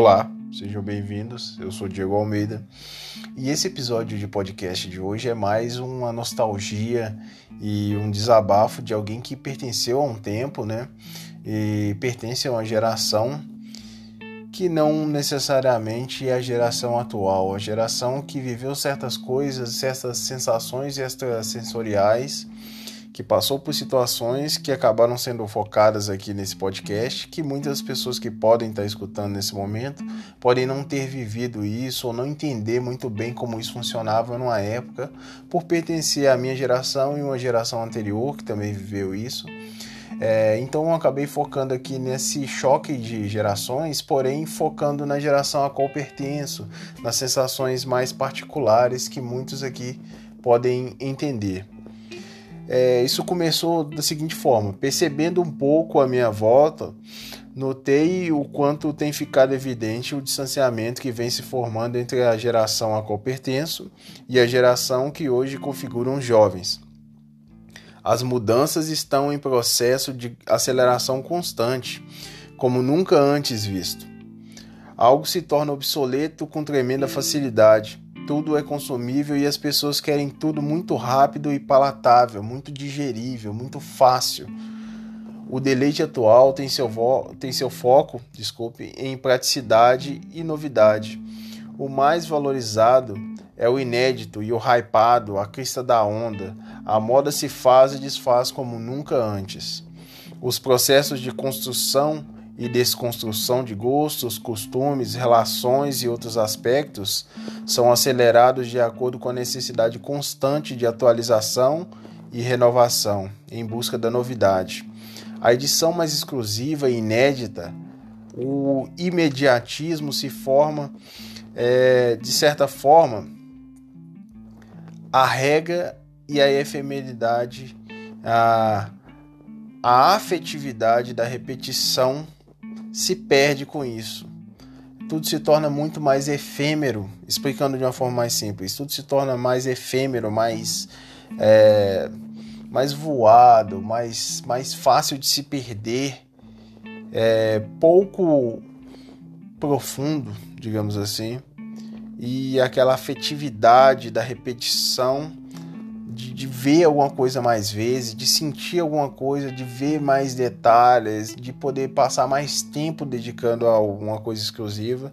Olá, sejam bem-vindos. Eu sou Diego Almeida e esse episódio de podcast de hoje é mais uma nostalgia e um desabafo de alguém que pertenceu a um tempo, né? E pertence a uma geração que não necessariamente é a geração atual, a geração que viveu certas coisas, certas sensações extrasensoriais que passou por situações que acabaram sendo focadas aqui nesse podcast, que muitas pessoas que podem estar escutando nesse momento podem não ter vivido isso ou não entender muito bem como isso funcionava numa época, por pertencer à minha geração e uma geração anterior que também viveu isso. É, então eu acabei focando aqui nesse choque de gerações, porém focando na geração a qual pertenço, nas sensações mais particulares que muitos aqui podem entender. É, isso começou da seguinte forma: percebendo um pouco a minha volta, notei o quanto tem ficado evidente o distanciamento que vem se formando entre a geração a qual pertenço e a geração que hoje configuram os jovens. As mudanças estão em processo de aceleração constante, como nunca antes visto. Algo se torna obsoleto com tremenda facilidade tudo é consumível e as pessoas querem tudo muito rápido e palatável, muito digerível, muito fácil. O deleite atual tem seu, tem seu foco desculpe, em praticidade e novidade. O mais valorizado é o inédito e o hypado, a crista da onda. A moda se faz e desfaz como nunca antes. Os processos de construção e desconstrução de gostos, costumes, relações e outros aspectos são acelerados de acordo com a necessidade constante de atualização e renovação em busca da novidade. A edição mais exclusiva e inédita, o imediatismo se forma, é, de certa forma, a regra e a efemeridade, a, a afetividade da repetição se perde com isso. Tudo se torna muito mais efêmero, explicando de uma forma mais simples. Tudo se torna mais efêmero, mais é, mais voado, mais mais fácil de se perder, é, pouco profundo, digamos assim, e aquela afetividade da repetição de, de, ver alguma coisa mais vezes, de sentir alguma coisa, de ver mais detalhes, de poder passar mais tempo dedicando a alguma coisa exclusiva,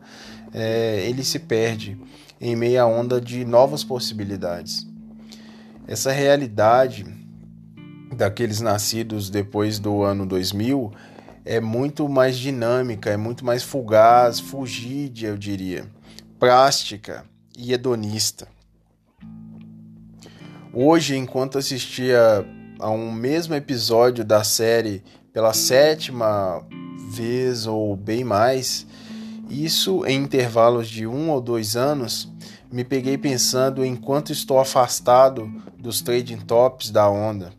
é, ele se perde em meia onda de novas possibilidades. Essa realidade daqueles nascidos depois do ano 2000 é muito mais dinâmica, é muito mais fugaz, fugídia, eu diria, plástica e hedonista. Hoje, enquanto assistia a um mesmo episódio da série pela sétima vez ou bem mais, isso em intervalos de um ou dois anos, me peguei pensando em quanto estou afastado dos trading tops da onda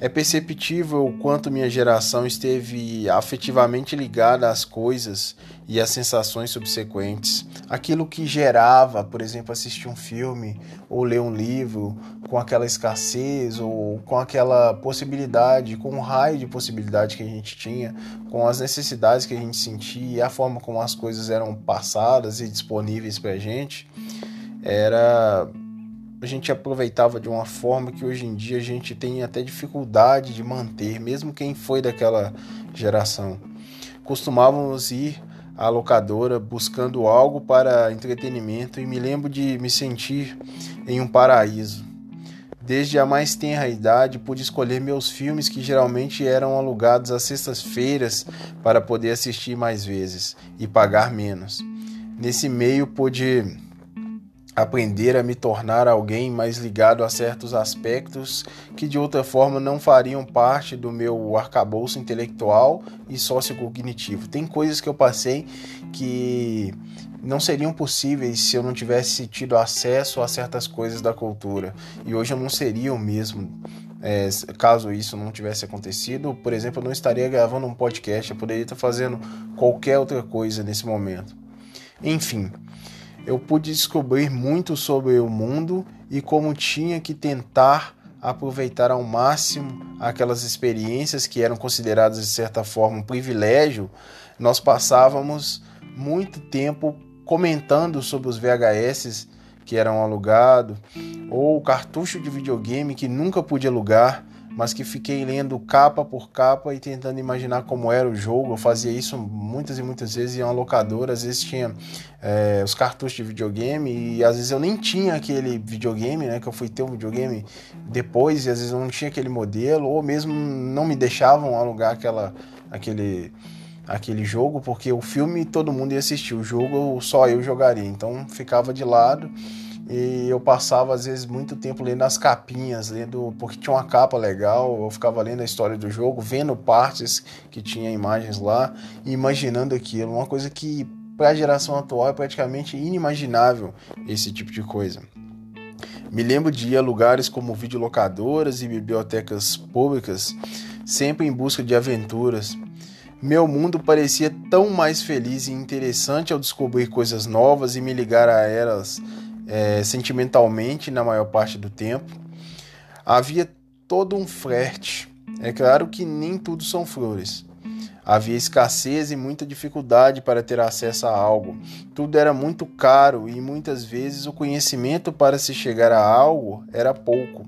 é perceptível o quanto minha geração esteve afetivamente ligada às coisas e às sensações subsequentes. Aquilo que gerava, por exemplo, assistir um filme ou ler um livro com aquela escassez ou com aquela possibilidade, com o raio de possibilidade que a gente tinha, com as necessidades que a gente sentia e a forma como as coisas eram passadas e disponíveis para a gente, era a gente aproveitava de uma forma que hoje em dia a gente tem até dificuldade de manter, mesmo quem foi daquela geração. Costumávamos ir à locadora buscando algo para entretenimento e me lembro de me sentir em um paraíso. Desde a mais tenra idade, pude escolher meus filmes que geralmente eram alugados às sextas-feiras para poder assistir mais vezes e pagar menos. Nesse meio, pude aprender a me tornar alguém mais ligado a certos aspectos que de outra forma não fariam parte do meu arcabouço intelectual e sociocognitivo. Tem coisas que eu passei que não seriam possíveis se eu não tivesse tido acesso a certas coisas da cultura. E hoje eu não seria o mesmo. É, caso isso não tivesse acontecido, por exemplo, eu não estaria gravando um podcast, eu poderia estar fazendo qualquer outra coisa nesse momento. Enfim, eu pude descobrir muito sobre o mundo e como tinha que tentar aproveitar ao máximo aquelas experiências que eram consideradas de certa forma um privilégio, nós passávamos muito tempo comentando sobre os VHS que eram alugados, ou cartucho de videogame que nunca pude alugar, mas que fiquei lendo capa por capa e tentando imaginar como era o jogo. Eu fazia isso muitas e muitas vezes em uma locadora, às vezes tinha é, os cartuchos de videogame e às vezes eu nem tinha aquele videogame, né? Que eu fui ter um videogame depois e às vezes eu não tinha aquele modelo, ou mesmo não me deixavam alugar aquela, aquele aquele jogo, porque o filme todo mundo ia assistir, o jogo só eu jogaria, então ficava de lado e eu passava às vezes muito tempo lendo as capinhas, lendo porque tinha uma capa legal, eu ficava lendo a história do jogo, vendo partes que tinha imagens lá e imaginando aquilo, uma coisa que para a geração atual é praticamente inimaginável esse tipo de coisa. Me lembro de ir a lugares como videolocadoras e bibliotecas públicas, sempre em busca de aventuras, meu mundo parecia tão mais feliz e interessante ao descobrir coisas novas e me ligar a elas é, sentimentalmente na maior parte do tempo. Havia todo um flerte. É claro que nem tudo são flores. Havia escassez e muita dificuldade para ter acesso a algo. Tudo era muito caro e muitas vezes o conhecimento para se chegar a algo era pouco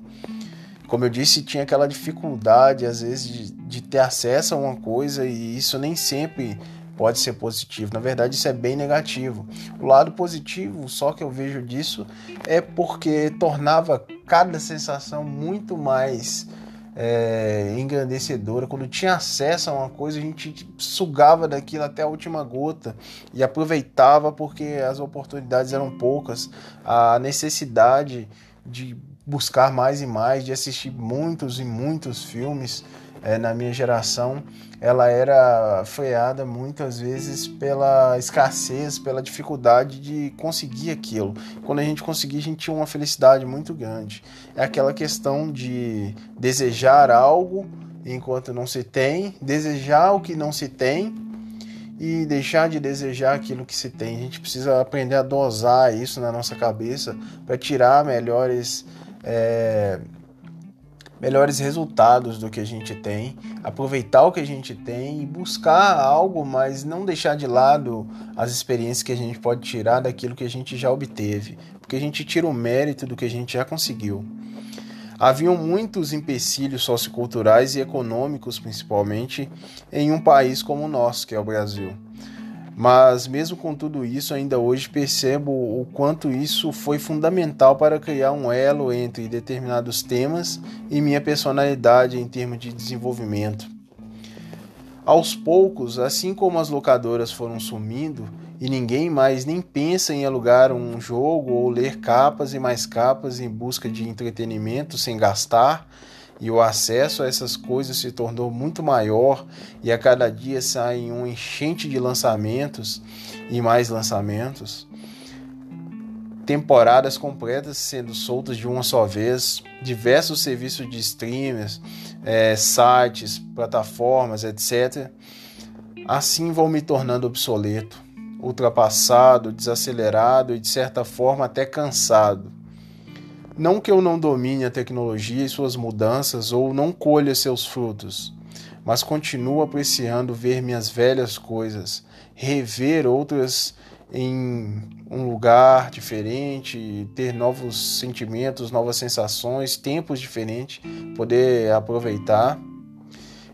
como eu disse, tinha aquela dificuldade, às vezes, de, de ter acesso a uma coisa e isso nem sempre pode ser positivo. Na verdade, isso é bem negativo. O lado positivo, só que eu vejo disso, é porque tornava cada sensação muito mais é, engrandecedora. Quando tinha acesso a uma coisa, a gente sugava daquilo até a última gota e aproveitava porque as oportunidades eram poucas. A necessidade de buscar mais e mais, de assistir muitos e muitos filmes é, na minha geração, ela era freada muitas vezes pela escassez, pela dificuldade de conseguir aquilo. Quando a gente conseguia, a gente tinha uma felicidade muito grande. É aquela questão de desejar algo enquanto não se tem, desejar o que não se tem e deixar de desejar aquilo que se tem. A gente precisa aprender a dosar isso na nossa cabeça para tirar melhores é, melhores resultados do que a gente tem, aproveitar o que a gente tem e buscar algo, mas não deixar de lado as experiências que a gente pode tirar daquilo que a gente já obteve, porque a gente tira o mérito do que a gente já conseguiu. Haviam muitos empecilhos socioculturais e econômicos, principalmente, em um país como o nosso, que é o Brasil. Mas mesmo com tudo isso, ainda hoje percebo o quanto isso foi fundamental para criar um elo entre determinados temas e minha personalidade em termos de desenvolvimento. Aos poucos, assim como as locadoras foram sumindo e ninguém mais nem pensa em alugar um jogo ou ler capas e mais capas em busca de entretenimento sem gastar, e o acesso a essas coisas se tornou muito maior e a cada dia saem um enchente de lançamentos e mais lançamentos. Temporadas completas sendo soltas de uma só vez, diversos serviços de streamers, é, sites, plataformas, etc. Assim vou me tornando obsoleto, ultrapassado, desacelerado e de certa forma até cansado não que eu não domine a tecnologia e suas mudanças ou não colha seus frutos, mas continuo apreciando ver minhas velhas coisas, rever outras em um lugar diferente, ter novos sentimentos, novas sensações, tempos diferentes, poder aproveitar,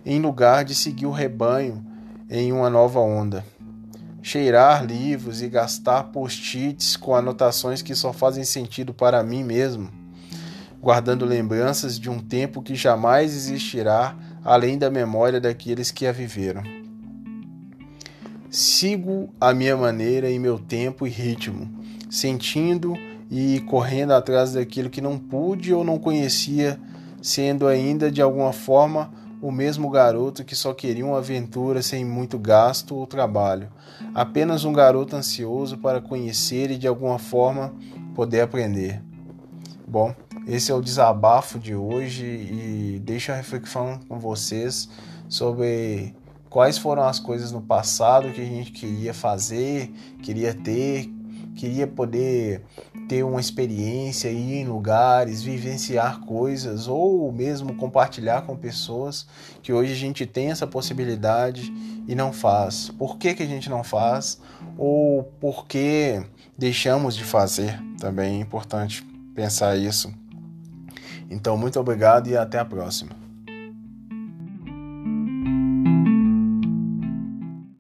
em lugar de seguir o rebanho em uma nova onda. Cheirar livros e gastar post-its com anotações que só fazem sentido para mim mesmo guardando lembranças de um tempo que jamais existirá além da memória daqueles que a viveram. Sigo a minha maneira em meu tempo e ritmo, sentindo e correndo atrás daquilo que não pude ou não conhecia, sendo ainda de alguma forma o mesmo garoto que só queria uma aventura sem muito gasto ou trabalho, apenas um garoto ansioso para conhecer e de alguma forma poder aprender. Bom, esse é o desabafo de hoje e deixo a reflexão com vocês sobre quais foram as coisas no passado que a gente queria fazer, queria ter, queria poder ter uma experiência, ir em lugares, vivenciar coisas ou mesmo compartilhar com pessoas que hoje a gente tem essa possibilidade e não faz? Por que, que a gente não faz? Ou por que deixamos de fazer? Também é importante pensar isso. Então, muito obrigado e até a próxima.